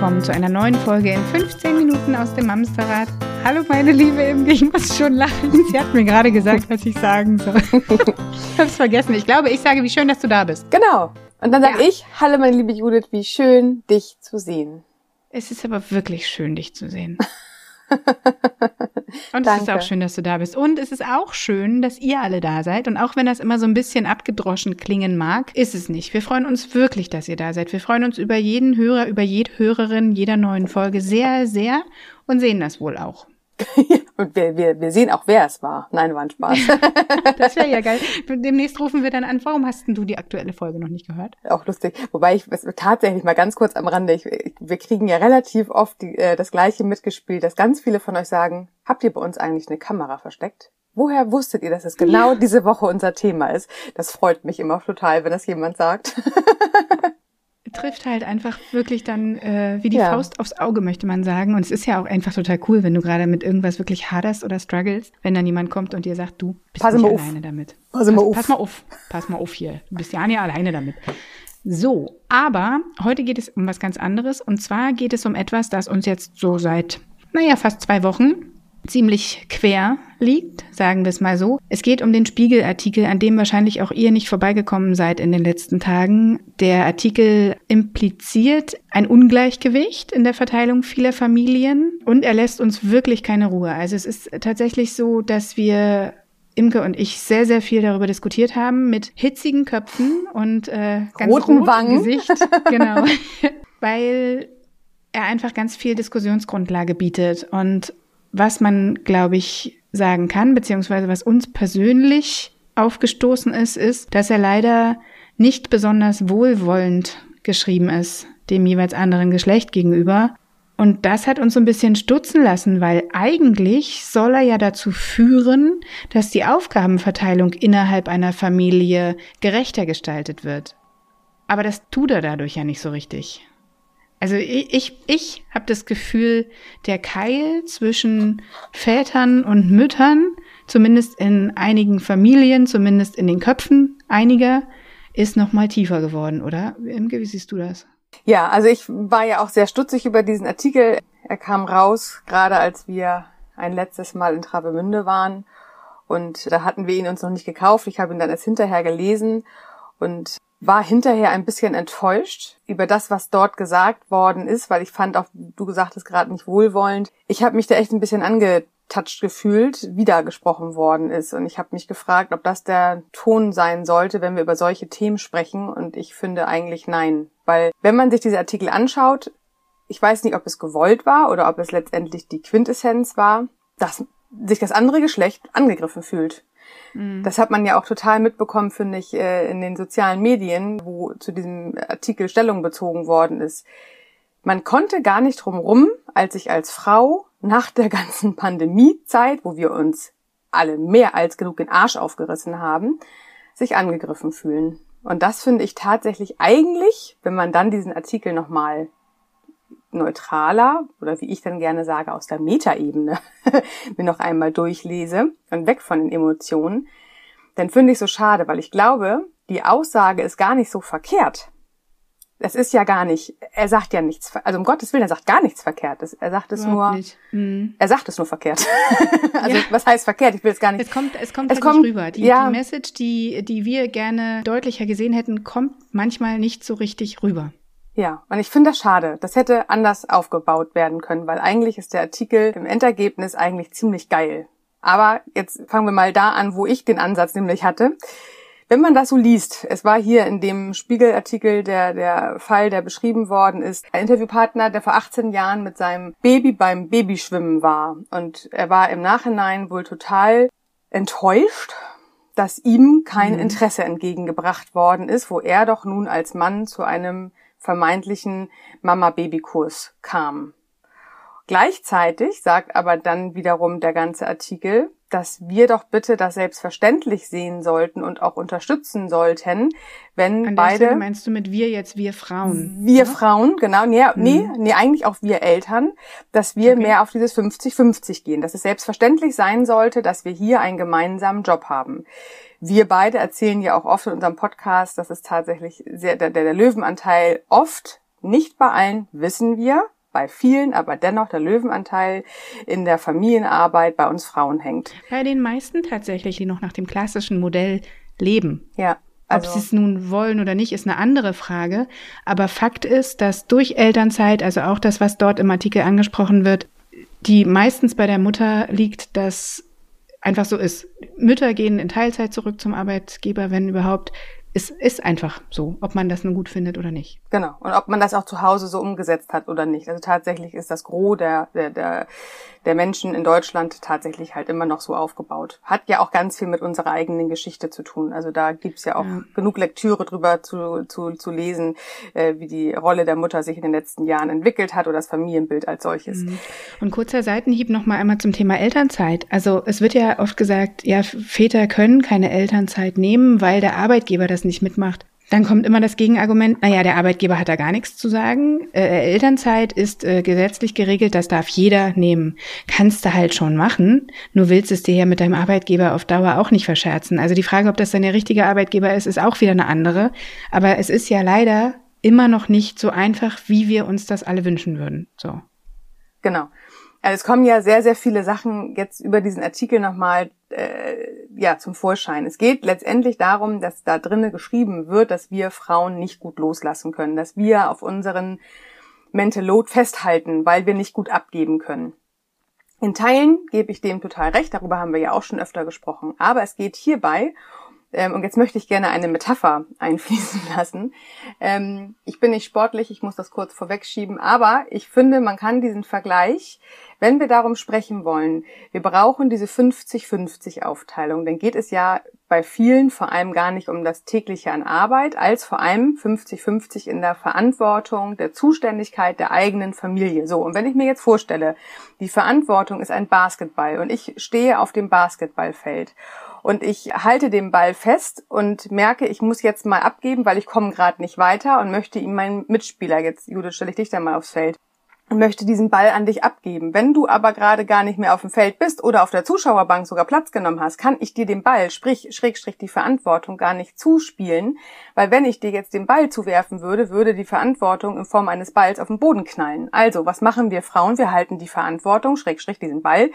Willkommen zu einer neuen Folge in 15 Minuten aus dem Mamsterrad. Hallo meine Liebe Imke, ich muss schon lachen. Sie hat mir gerade gesagt, was ich sagen soll. ich hab's vergessen. Ich glaube, ich sage, wie schön, dass du da bist. Genau. Und dann sage ja. ich, hallo meine liebe Judith, wie schön, dich zu sehen. Es ist aber wirklich schön, dich zu sehen. Und es ist auch schön, dass du da bist. Und es ist auch schön, dass ihr alle da seid. Und auch wenn das immer so ein bisschen abgedroschen klingen mag, ist es nicht. Wir freuen uns wirklich, dass ihr da seid. Wir freuen uns über jeden Hörer, über jede Hörerin jeder neuen Folge sehr, sehr und sehen das wohl auch. und wir, wir, wir sehen auch, wer es war. Nein, war ein Spaß. das wäre ja geil. Demnächst rufen wir dann an, warum hast denn du die aktuelle Folge noch nicht gehört? Auch lustig. Wobei ich tatsächlich mal ganz kurz am Rande, ich, wir kriegen ja relativ oft die, äh, das gleiche mitgespielt, dass ganz viele von euch sagen, habt ihr bei uns eigentlich eine Kamera versteckt? Woher wusstet ihr, dass es genau ja. diese Woche unser Thema ist? Das freut mich immer total, wenn das jemand sagt. Trifft halt einfach wirklich dann äh, wie die ja. Faust aufs Auge, möchte man sagen. Und es ist ja auch einfach total cool, wenn du gerade mit irgendwas wirklich haderst oder struggles, wenn dann jemand kommt und dir sagt, du bist pass nicht alleine auf. damit. Pass, pass, mal auf. pass mal auf. Pass mal auf hier. Du bist ja nicht alleine damit. So, aber heute geht es um was ganz anderes. Und zwar geht es um etwas, das uns jetzt so seit, naja, fast zwei Wochen ziemlich quer liegt, sagen wir es mal so. Es geht um den Spiegelartikel, an dem wahrscheinlich auch ihr nicht vorbeigekommen seid in den letzten Tagen. Der Artikel impliziert ein Ungleichgewicht in der Verteilung vieler Familien und er lässt uns wirklich keine Ruhe. Also es ist tatsächlich so, dass wir Imke und ich sehr, sehr viel darüber diskutiert haben mit hitzigen Köpfen und äh, ganz roten Wangen. Gesicht. Genau. Weil er einfach ganz viel Diskussionsgrundlage bietet und was man, glaube ich, sagen kann, beziehungsweise was uns persönlich aufgestoßen ist, ist, dass er leider nicht besonders wohlwollend geschrieben ist, dem jeweils anderen Geschlecht gegenüber. Und das hat uns so ein bisschen stutzen lassen, weil eigentlich soll er ja dazu führen, dass die Aufgabenverteilung innerhalb einer Familie gerechter gestaltet wird. Aber das tut er dadurch ja nicht so richtig. Also ich, ich, ich habe das Gefühl, der Keil zwischen Vätern und Müttern, zumindest in einigen Familien, zumindest in den Köpfen einiger, ist noch mal tiefer geworden, oder? Imke, wie siehst du das? Ja, also ich war ja auch sehr stutzig über diesen Artikel. Er kam raus, gerade als wir ein letztes Mal in Travemünde waren. Und da hatten wir ihn uns noch nicht gekauft. Ich habe ihn dann erst hinterher gelesen. Und war hinterher ein bisschen enttäuscht über das, was dort gesagt worden ist, weil ich fand auch, du gesagt hast, gerade nicht wohlwollend. Ich habe mich da echt ein bisschen angetatscht gefühlt, wie da gesprochen worden ist. Und ich habe mich gefragt, ob das der Ton sein sollte, wenn wir über solche Themen sprechen. Und ich finde eigentlich nein. Weil wenn man sich diese Artikel anschaut, ich weiß nicht, ob es gewollt war oder ob es letztendlich die Quintessenz war, dass sich das andere Geschlecht angegriffen fühlt. Mhm. Das hat man ja auch total mitbekommen, finde ich, äh, in den sozialen Medien, wo zu diesem Artikel Stellung bezogen worden ist. Man konnte gar nicht drumrum, als ich als Frau nach der ganzen Pandemiezeit, wo wir uns alle mehr als genug den Arsch aufgerissen haben, sich angegriffen fühlen. Und das finde ich tatsächlich eigentlich, wenn man dann diesen Artikel nochmal neutraler oder wie ich dann gerne sage, aus der Metaebene mir noch einmal durchlese und weg von den Emotionen, dann finde ich so schade, weil ich glaube, die Aussage ist gar nicht so verkehrt. Das ist ja gar nicht, er sagt ja nichts, also um Gottes Willen, er sagt gar nichts Verkehrtes. Er sagt es nur, mhm. er sagt es nur verkehrt. also ja. was heißt verkehrt? Ich will es gar nicht. Es kommt, es kommt, es halt kommt nicht rüber. Die, ja. die Message, die, die wir gerne deutlicher gesehen hätten, kommt manchmal nicht so richtig rüber. Ja, und ich finde das schade. Das hätte anders aufgebaut werden können, weil eigentlich ist der Artikel im Endergebnis eigentlich ziemlich geil. Aber jetzt fangen wir mal da an, wo ich den Ansatz nämlich hatte. Wenn man das so liest, es war hier in dem Spiegelartikel der, der Fall, der beschrieben worden ist, ein Interviewpartner, der vor 18 Jahren mit seinem Baby beim Babyschwimmen war. Und er war im Nachhinein wohl total enttäuscht, dass ihm kein mhm. Interesse entgegengebracht worden ist, wo er doch nun als Mann zu einem vermeintlichen Mama-Baby-Kurs kam. Gleichzeitig sagt aber dann wiederum der ganze Artikel, dass wir doch bitte das selbstverständlich sehen sollten und auch unterstützen sollten, wenn An beide. Stelle meinst du mit wir jetzt wir Frauen? Wir oder? Frauen, genau. Nee, hm. nee, nee, eigentlich auch wir Eltern, dass wir okay. mehr auf dieses 50-50 gehen, dass es selbstverständlich sein sollte, dass wir hier einen gemeinsamen Job haben. Wir beide erzählen ja auch oft in unserem Podcast, dass es tatsächlich sehr, der, der Löwenanteil oft Nicht bei allen wissen wir, bei vielen, aber dennoch der Löwenanteil in der Familienarbeit bei uns Frauen hängt. Bei den meisten tatsächlich, die noch nach dem klassischen Modell leben. Ja. Also, Ob sie es nun wollen oder nicht, ist eine andere Frage. Aber Fakt ist, dass durch Elternzeit, also auch das, was dort im Artikel angesprochen wird, die meistens bei der Mutter liegt, dass einfach so ist. Mütter gehen in Teilzeit zurück zum Arbeitgeber, wenn überhaupt es ist einfach so, ob man das nun gut findet oder nicht. Genau. Und ob man das auch zu Hause so umgesetzt hat oder nicht. Also tatsächlich ist das Gros der, der, der, der Menschen in Deutschland tatsächlich halt immer noch so aufgebaut. Hat ja auch ganz viel mit unserer eigenen Geschichte zu tun. Also da gibt's ja auch ja. genug Lektüre drüber zu, zu, zu lesen, äh, wie die Rolle der Mutter sich in den letzten Jahren entwickelt hat oder das Familienbild als solches. Mhm. Und kurzer Seitenhieb nochmal einmal zum Thema Elternzeit. Also es wird ja oft gesagt, ja, Väter können keine Elternzeit nehmen, weil der Arbeitgeber das das nicht mitmacht. Dann kommt immer das Gegenargument, naja, der Arbeitgeber hat da gar nichts zu sagen. Äh, Elternzeit ist äh, gesetzlich geregelt, das darf jeder nehmen. Kannst du halt schon machen, nur willst es dir ja mit deinem Arbeitgeber auf Dauer auch nicht verscherzen. Also die Frage, ob das dann der richtige Arbeitgeber ist, ist auch wieder eine andere. Aber es ist ja leider immer noch nicht so einfach, wie wir uns das alle wünschen würden. So. Genau. Also es kommen ja sehr, sehr viele Sachen jetzt über diesen Artikel nochmal äh, ja, zum Vorschein. Es geht letztendlich darum, dass da drinnen geschrieben wird, dass wir Frauen nicht gut loslassen können, dass wir auf unseren Mental Load festhalten, weil wir nicht gut abgeben können. In Teilen gebe ich dem total recht, darüber haben wir ja auch schon öfter gesprochen. Aber es geht hierbei ähm, und jetzt möchte ich gerne eine Metapher einfließen lassen. Ähm, ich bin nicht sportlich, ich muss das kurz vorwegschieben, aber ich finde, man kann diesen Vergleich, wenn wir darum sprechen wollen, wir brauchen diese 50-50 Aufteilung, dann geht es ja bei vielen vor allem gar nicht um das tägliche an Arbeit, als vor allem 50-50 in der Verantwortung, der Zuständigkeit der eigenen Familie. So, und wenn ich mir jetzt vorstelle, die Verantwortung ist ein Basketball und ich stehe auf dem Basketballfeld und ich halte den Ball fest und merke, ich muss jetzt mal abgeben, weil ich komme gerade nicht weiter und möchte ihm meinen Mitspieler jetzt, Judith, stelle ich dich dann mal aufs Feld möchte diesen Ball an dich abgeben. Wenn du aber gerade gar nicht mehr auf dem Feld bist oder auf der Zuschauerbank sogar Platz genommen hast, kann ich dir den Ball, sprich, schrägstrich die Verantwortung gar nicht zuspielen, weil wenn ich dir jetzt den Ball zuwerfen würde, würde die Verantwortung in Form eines Balls auf den Boden knallen. Also, was machen wir Frauen? Wir halten die Verantwortung, schrägstrich diesen Ball,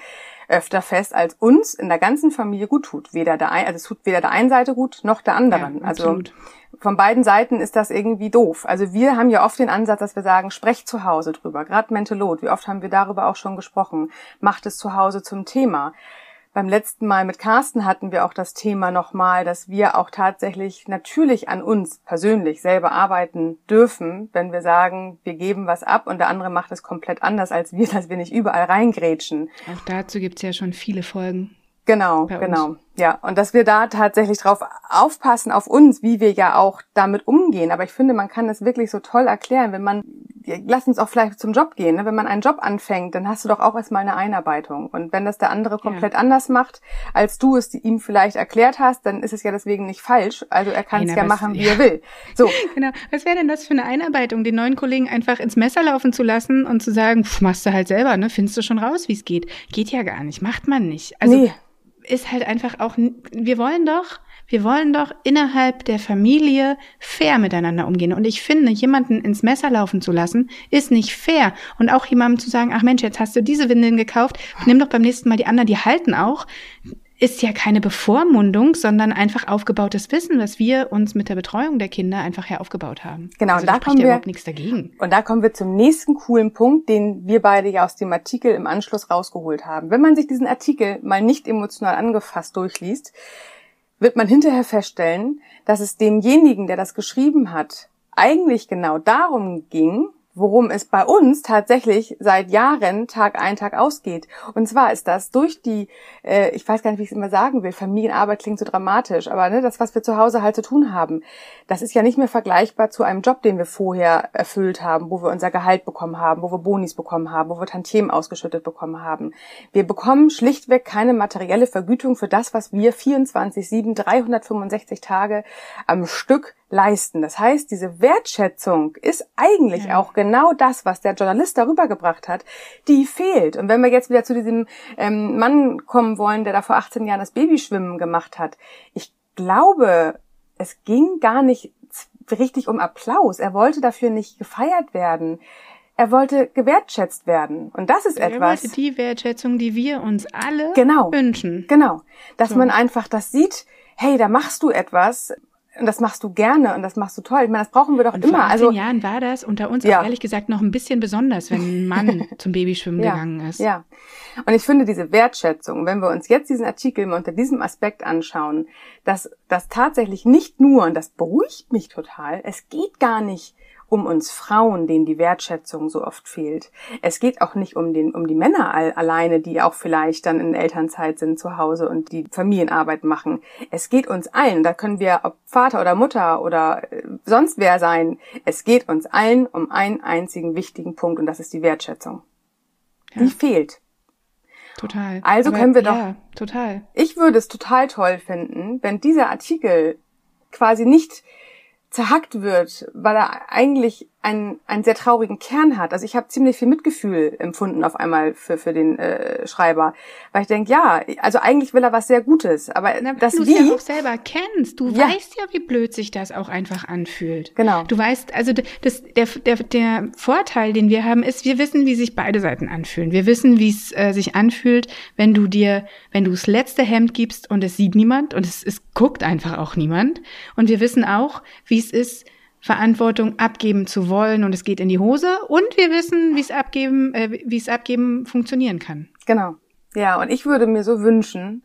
öfter fest, als uns in der ganzen Familie gut tut. Weder der ein, also es tut weder der einen Seite gut noch der anderen. Ja, also von beiden Seiten ist das irgendwie doof. Also wir haben ja oft den Ansatz, dass wir sagen, sprecht zu Hause drüber. Gerade Mentalot, wie oft haben wir darüber auch schon gesprochen. Macht es zu Hause zum Thema. Beim letzten Mal mit Carsten hatten wir auch das Thema nochmal, dass wir auch tatsächlich natürlich an uns persönlich selber arbeiten dürfen, wenn wir sagen, wir geben was ab und der andere macht es komplett anders als wir, dass wir nicht überall reingrätschen. Auch dazu gibt's ja schon viele Folgen. Genau, genau. Ja, und dass wir da tatsächlich drauf aufpassen auf uns, wie wir ja auch damit umgehen. Aber ich finde, man kann das wirklich so toll erklären, wenn man, lass uns auch vielleicht zum Job gehen, ne? wenn man einen Job anfängt, dann hast du doch auch erstmal eine Einarbeitung. Und wenn das der andere komplett ja. anders macht, als du es ihm vielleicht erklärt hast, dann ist es ja deswegen nicht falsch. Also er kann es ja machen, wie ja. er will. So. Genau. Was wäre denn das für eine Einarbeitung, den neuen Kollegen einfach ins Messer laufen zu lassen und zu sagen, pff, machst du halt selber, ne? Findest du schon raus, wie es geht? Geht ja gar nicht, macht man nicht. Also nee ist halt einfach auch, wir wollen doch, wir wollen doch innerhalb der Familie fair miteinander umgehen. Und ich finde, jemanden ins Messer laufen zu lassen, ist nicht fair. Und auch jemandem zu sagen, ach Mensch, jetzt hast du diese Windeln gekauft, nimm doch beim nächsten Mal die anderen, die halten auch ist ja keine Bevormundung, sondern einfach aufgebautes Wissen, was wir uns mit der Betreuung der Kinder einfach her aufgebaut haben. Genau, also und da kommen wir überhaupt nichts dagegen. Und da kommen wir zum nächsten coolen Punkt, den wir beide ja aus dem Artikel im Anschluss rausgeholt haben. Wenn man sich diesen Artikel mal nicht emotional angefasst durchliest, wird man hinterher feststellen, dass es demjenigen, der das geschrieben hat, eigentlich genau darum ging, worum es bei uns tatsächlich seit Jahren Tag ein, Tag ausgeht. Und zwar ist das durch die, äh, ich weiß gar nicht, wie ich es immer sagen will, Familienarbeit klingt so dramatisch, aber ne, das, was wir zu Hause halt zu tun haben, das ist ja nicht mehr vergleichbar zu einem Job, den wir vorher erfüllt haben, wo wir unser Gehalt bekommen haben, wo wir Bonis bekommen haben, wo wir Tantiemen ausgeschüttet bekommen haben. Wir bekommen schlichtweg keine materielle Vergütung für das, was wir 24, 7, 365 Tage am Stück leisten. Das heißt, diese Wertschätzung ist eigentlich ja. auch genau das, was der Journalist darüber gebracht hat, die fehlt. Und wenn wir jetzt wieder zu diesem ähm, Mann kommen wollen, der da vor 18 Jahren das Babyschwimmen gemacht hat, ich glaube, es ging gar nicht richtig um Applaus. Er wollte dafür nicht gefeiert werden. Er wollte gewertschätzt werden. Und das ist er etwas. Er wollte die Wertschätzung, die wir uns alle genau, wünschen. Genau. Dass so. man einfach das sieht, hey, da machst du etwas, und das machst du gerne und das machst du toll. Ich meine, das brauchen wir doch und immer. Vor 18 also Jahren war das unter uns ja. auch ehrlich gesagt noch ein bisschen besonders, wenn ein Mann zum Babyschwimmen ja. gegangen ist. Ja. Und ich finde diese Wertschätzung, wenn wir uns jetzt diesen Artikel mal unter diesem Aspekt anschauen, dass das tatsächlich nicht nur, und das beruhigt mich total, es geht gar nicht um uns Frauen, denen die Wertschätzung so oft fehlt. Es geht auch nicht um den, um die Männer all, alleine, die auch vielleicht dann in Elternzeit sind zu Hause und die Familienarbeit machen. Es geht uns allen. Da können wir, ob Vater oder Mutter oder äh, sonst wer sein. Es geht uns allen um einen einzigen wichtigen Punkt und das ist die Wertschätzung. Ja. Die fehlt. Total. Also Aber, können wir doch. Ja, total. Ich würde es total toll finden, wenn dieser Artikel quasi nicht zerhackt wird, weil er eigentlich einen, einen sehr traurigen Kern hat. Also ich habe ziemlich viel Mitgefühl empfunden auf einmal für, für den äh, Schreiber, weil ich denke, ja, also eigentlich will er was sehr Gutes, aber Na, das du wie ja auch selber kennst, du ja. weißt ja, wie blöd sich das auch einfach anfühlt. Genau. Du weißt, also das, der, der, der Vorteil, den wir haben, ist, wir wissen, wie sich beide Seiten anfühlen. Wir wissen, wie es äh, sich anfühlt, wenn du dir, wenn du das letzte Hemd gibst und es sieht niemand und es, es guckt einfach auch niemand. Und wir wissen auch, wie es ist, Verantwortung abgeben zu wollen und es geht in die Hose und wir wissen, wie es abgeben, äh, wie es abgeben funktionieren kann. Genau. Ja, und ich würde mir so wünschen,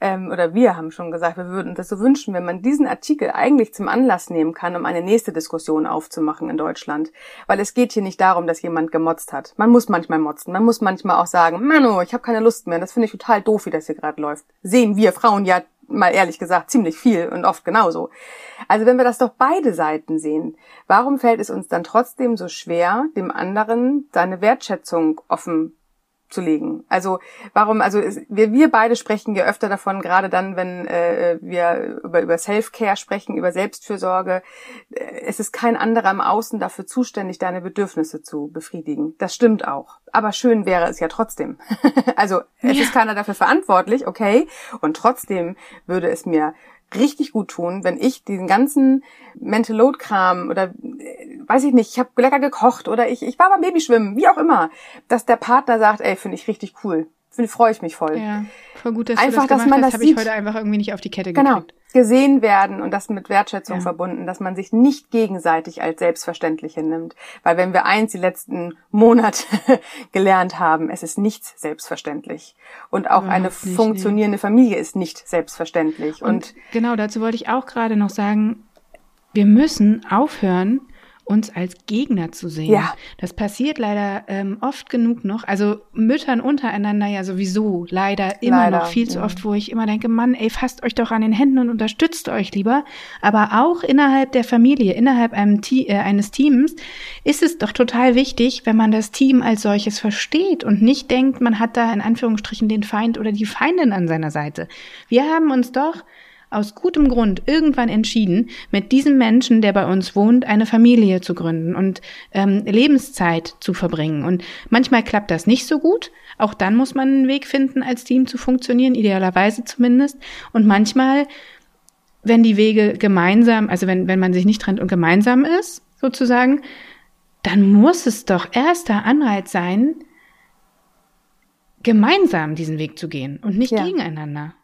ähm, oder wir haben schon gesagt, wir würden das so wünschen, wenn man diesen Artikel eigentlich zum Anlass nehmen kann, um eine nächste Diskussion aufzumachen in Deutschland. Weil es geht hier nicht darum, dass jemand gemotzt hat. Man muss manchmal motzen. Man muss manchmal auch sagen, Manu, ich habe keine Lust mehr. Das finde ich total doof, wie das hier gerade läuft. Sehen wir Frauen ja mal ehrlich gesagt ziemlich viel und oft genauso. Also wenn wir das doch beide Seiten sehen, warum fällt es uns dann trotzdem so schwer, dem anderen seine Wertschätzung offen zu legen. Also warum, also es, wir, wir beide sprechen ja öfter davon, gerade dann, wenn äh, wir über, über Self-Care sprechen, über Selbstfürsorge. Äh, es ist kein anderer im Außen dafür zuständig, deine Bedürfnisse zu befriedigen. Das stimmt auch. Aber schön wäre es ja trotzdem. also es ja. ist keiner dafür verantwortlich, okay. Und trotzdem würde es mir richtig gut tun, wenn ich diesen ganzen Mental Load Kram oder äh, weiß ich nicht, ich habe lecker gekocht oder ich ich war beim Babyschwimmen, wie auch immer, dass der Partner sagt, ey, finde ich richtig cool. Finde freue ich mich voll. Ja, voll gut, dass einfach, du das dass man hast, das habe ich heute einfach irgendwie nicht auf die Kette genau, gekriegt. Gesehen werden und das mit Wertschätzung Ja. verbunden, dass man sich nicht gegenseitig als selbstverständlich hinnimmt, weil wenn wir eins die letzten Monate gelernt haben, es ist nichts selbstverständlich. Und auch eine Überhaupt nicht, funktionierende Familie ist nicht selbstverständlich. Und, Und genau dazu wollte ich auch gerade noch sagen, wir müssen aufhören, uns als Gegner zu sehen. Ja. Das passiert leider ähm, oft genug noch. Also Müttern untereinander ja sowieso leider immer Leider, noch viel zu oft, wo ich immer denke, Mann, ey, fasst euch doch an den Händen und unterstützt euch lieber. Aber auch innerhalb der Familie, innerhalb Te äh, eines Teams ist es doch total wichtig, wenn man das Team als solches versteht und nicht denkt, man hat da in Anführungsstrichen den Feind oder die Feindin an seiner Seite. Wir haben uns doch aus gutem Grund irgendwann entschieden, mit diesem Menschen, der bei uns wohnt, eine Familie zu gründen und ähm, Lebenszeit zu verbringen. Und manchmal klappt das nicht so gut. Auch dann muss man einen Weg finden, als Team zu funktionieren, idealerweise zumindest. Und manchmal, wenn die Wege gemeinsam, also wenn, wenn man sich nicht trennt und gemeinsam ist, sozusagen, dann muss es doch erster Anreiz sein, gemeinsam diesen Weg zu gehen und nicht Ja. gegeneinander.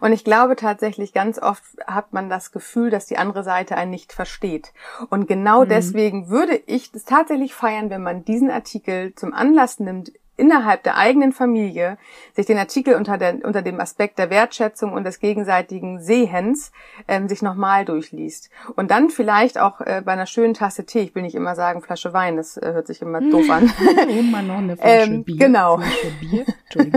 Und ich glaube tatsächlich, ganz oft hat man das Gefühl, dass die andere Seite einen nicht versteht. Und genau Mhm. deswegen würde ich es tatsächlich feiern, wenn man diesen Artikel zum Anlass nimmt, innerhalb der eigenen Familie sich den Artikel unter, der, unter dem Aspekt der Wertschätzung und des gegenseitigen Sehens ähm, sich nochmal durchliest. Und dann vielleicht auch äh, bei einer schönen Tasse Tee, ich will nicht immer sagen Flasche Wein, das äh, hört sich immer doof an, Immer noch eine Flasche Ähm, Bier. genau. Flasche Bier.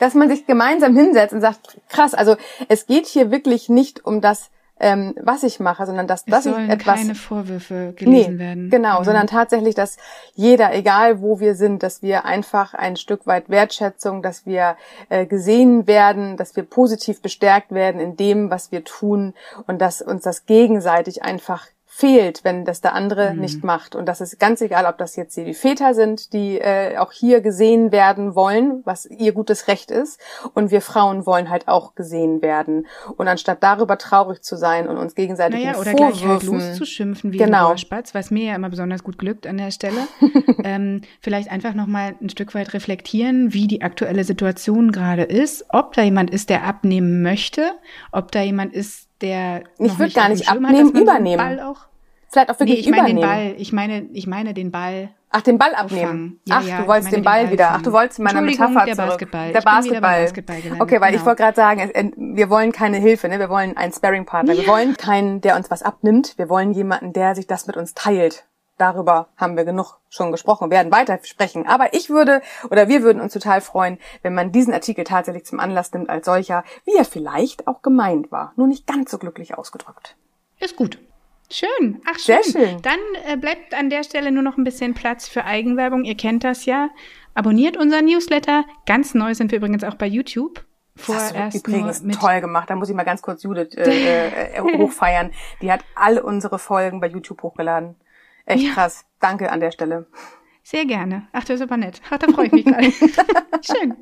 Dass man sich gemeinsam hinsetzt und sagt, krass, also es geht hier wirklich nicht um das, ähm, was ich mache, sondern dass, Es dass ich sollen etwas keine Vorwürfe gelesen werden. Genau, sondern tatsächlich, dass jeder, egal wo wir sind, dass wir einfach ein Stück weit Wertschätzung, dass wir äh, gesehen werden, dass wir positiv bestärkt werden in dem, was wir tun und dass uns das gegenseitig einfach fehlt, wenn das der andere mhm. nicht macht. Und das ist ganz egal, ob das jetzt hier die Väter sind, die äh, auch hier gesehen werden wollen, was ihr gutes Recht ist. Und wir Frauen wollen halt auch gesehen werden. Und anstatt darüber traurig zu sein und uns gegenseitig naja, oder Vorwürfen, gleich halt loszuschimpfen wie genau. ein Spatz, was mir ja immer besonders gut glückt an der Stelle, ähm, vielleicht einfach nochmal ein Stück weit reflektieren, wie die aktuelle Situation gerade ist, ob da jemand ist, der abnehmen möchte, ob da jemand ist, der ich würde gar nicht abnehmen, hat, übernehmen. auch Vielleicht auch wirklich nee, ich meine übernehmen. den Ball. Ich meine, ich meine den Ball. Ach, den Ball abnehmen. Ja, Ach, ja, du wolltest den Ball, Ball wieder. Ach, du wolltest in meiner Metapher der zurück. Basketball. Der Basketball. Basketball okay, weil genau. ich wollte gerade sagen, es, wir wollen keine Hilfe, ne? Wir wollen einen Sparring-Partner. Ja. Wir wollen keinen, der uns was abnimmt. Wir wollen jemanden, der sich das mit uns teilt. Darüber haben wir genug schon gesprochen, werden weiter sprechen. Aber ich würde oder wir würden uns total freuen, wenn man diesen Artikel tatsächlich zum Anlass nimmt als solcher, wie er vielleicht auch gemeint war, nur nicht ganz so glücklich ausgedrückt. Ist gut. Schön. Ach, schön. Sehr schön. Dann äh, bleibt an der Stelle nur noch ein bisschen Platz für Eigenwerbung. Ihr kennt das ja. Abonniert unseren Newsletter. Ganz neu sind wir übrigens auch bei YouTube. Vorerst das hast du übrigens mit toll gemacht. Da muss ich mal ganz kurz Judith äh, äh, hochfeiern. Die hat alle unsere Folgen bei YouTube hochgeladen. Echt ja. krass. Danke an der Stelle. Sehr gerne. Ach, das ist aber nett. Ach, da freue ich mich gerade. Schön.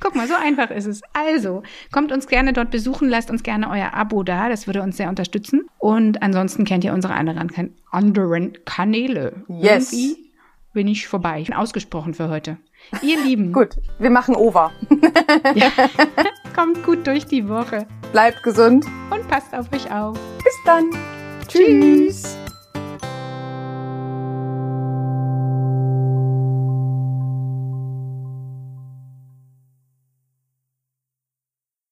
Guck mal, so einfach ist es. Also, kommt uns gerne dort besuchen, lasst uns gerne euer Abo da, das würde uns sehr unterstützen. Und ansonsten kennt ihr unsere anderen, kan anderen Kanäle. Yes. Irgendwie bin ich vorbei. Ich bin ausgesprochen für heute. Ihr Lieben. gut, wir machen over. ja. Kommt gut durch die Woche. Bleibt gesund. Und passt auf euch auf. Bis dann. Tschüss.